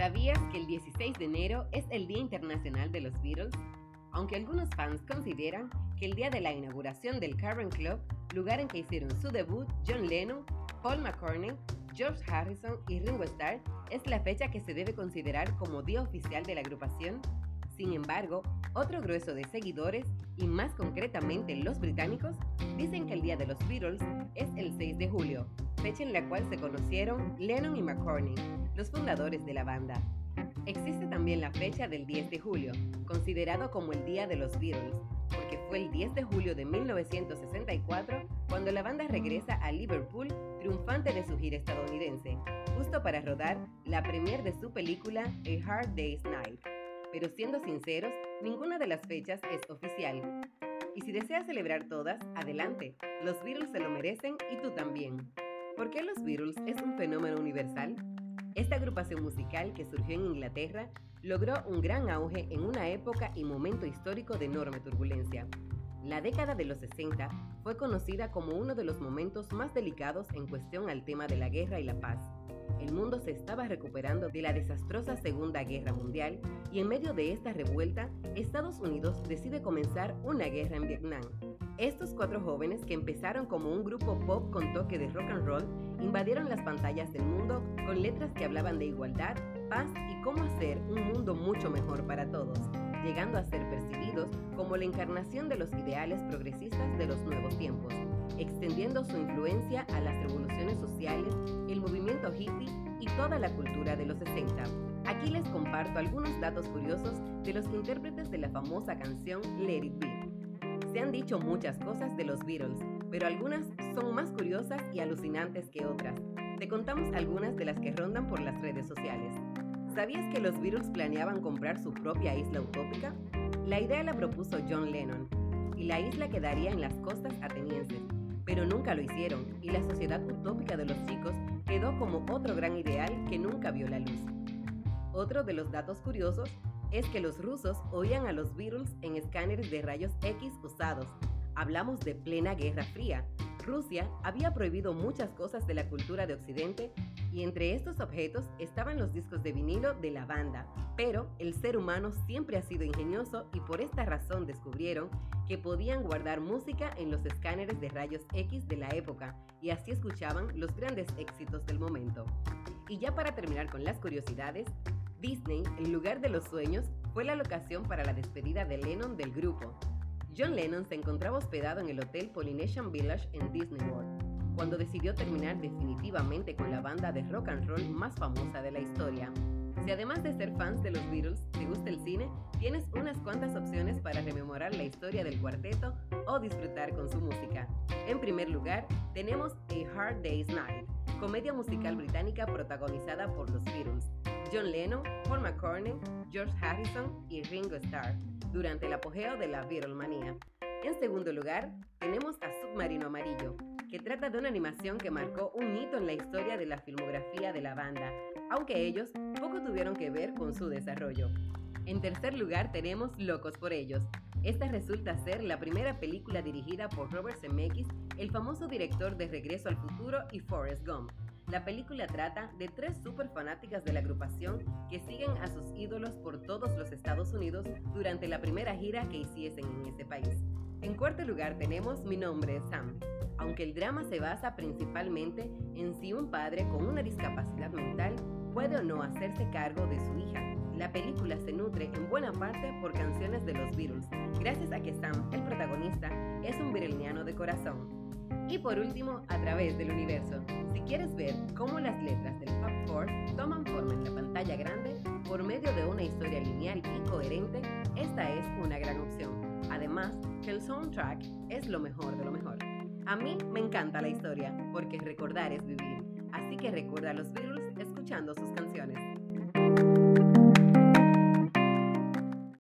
¿Sabías que el 16 de enero es el Día Internacional de los Beatles? Aunque algunos fans consideran que el día de la inauguración del Cavern Club, lugar en que hicieron su debut John Lennon, Paul McCartney, George Harrison y Ringo Starr, es la fecha que se debe considerar como día oficial de la agrupación, sin embargo, otro grueso de seguidores, y más concretamente los británicos, dicen que el día de los Beatles es el 6 de julio, fecha en la cual se conocieron Lennon y McCartney, los fundadores de la banda. Existe también la fecha del 10 de julio, considerado como el Día de los Beatles, porque fue el 10 de julio de 1964 cuando la banda regresa a Liverpool triunfante de su gira estadounidense, justo para rodar la premier de su película A Hard Day's Night. Pero siendo sinceros, ninguna de las fechas es oficial. Y si deseas celebrar todas, adelante, los Beatles se lo merecen y tú también. ¿Por qué los Beatles es un fenómeno universal? Esta agrupación musical que surgió en Inglaterra logró un gran auge en una época y momento histórico de enorme turbulencia. La década de los 60 fue conocida como uno de los momentos más delicados en cuestión al tema de la guerra y la paz. El mundo se estaba recuperando de la desastrosa Segunda Guerra Mundial y en medio de esta revuelta, Estados Unidos decide comenzar una guerra en Vietnam. Estos cuatro jóvenes, que empezaron como un grupo pop con toque de rock and roll, invadieron las pantallas del mundo con letras que hablaban de igualdad, paz y cómo hacer un mundo mucho mejor para todos, llegando a ser percibidos como la encarnación de los ideales progresistas de los nuevos tiempos, extendiendo su influencia a las revoluciones sociales, el movimiento hippie y toda la cultura de los 60. Aquí les comparto algunos datos curiosos de los intérpretes de la famosa canción Let It Be. Se han dicho muchas cosas de los Beatles, pero algunas son más curiosas y alucinantes que otras. Te contamos algunas de las que rondan por las redes sociales. ¿Sabías que los Beatles planeaban comprar su propia isla utópica? La idea la propuso John Lennon, y la isla quedaría en las costas atenienses, pero nunca lo hicieron, y la sociedad utópica de los chicos quedó como otro gran ideal que nunca vio la luz. Otro de los datos curiosos es que los rusos oían a los Beatles en escáneres de rayos X usados. Hablamos de plena Guerra Fría. Rusia había prohibido muchas cosas de la cultura de Occidente y entre estos objetos estaban los discos de vinilo de la banda. Pero el ser humano siempre ha sido ingenioso y por esta razón descubrieron que podían guardar música en los escáneres de rayos X de la época y así escuchaban los grandes éxitos del momento. Y ya para terminar con las curiosidades, Disney, el lugar de los sueños, fue la locación para la despedida de Lennon del grupo. John Lennon se encontraba hospedado en el Hotel Polynesian Village en Disney World, cuando decidió terminar definitivamente con la banda de rock and roll más famosa de la historia. Si además de ser fans de los Beatles, te gusta el cine, tienes unas cuantas opciones para rememorar la historia del cuarteto o disfrutar con su música. En primer lugar, tenemos A Hard Day's Night, comedia musical británica protagonizada por los Beatles, John Lennon, Paul McCartney, George Harrison y Ringo Starr durante el apogeo de la Beatlemanía. En segundo lugar, tenemos a Submarino Amarillo, trata de una animación que marcó un hito en la historia de la filmografía de la banda, aunque ellos poco tuvieron que ver con su desarrollo. En tercer lugar tenemos Locos por ellos. Esta resulta ser la primera película dirigida por Robert Zemeckis, el famoso director de Regreso al Futuro y Forrest Gump, la película trata de tres super fanáticas de la agrupación que siguen a sus ídolos por todos los Estados Unidos durante la primera gira que hiciesen en ese país. En cuarto lugar tenemos Mi nombre es Sam. Aunque el drama se basa principalmente en si un padre con una discapacidad mental puede o no hacerse cargo de su hija. La película se nutre en buena parte por canciones de los Beatles, gracias a que Sam, el protagonista, es un virelniano de corazón. Y por último, a través del universo. Si quieres ver cómo las letras del Pop Force toman forma en la pantalla grande por medio de una historia lineal y coherente, esta es una gran opción. Además, el soundtrack es lo mejor de lo mejor. A mí me encanta la historia, porque recordar es vivir. Así que recuerda a los Beatles escuchando sus canciones.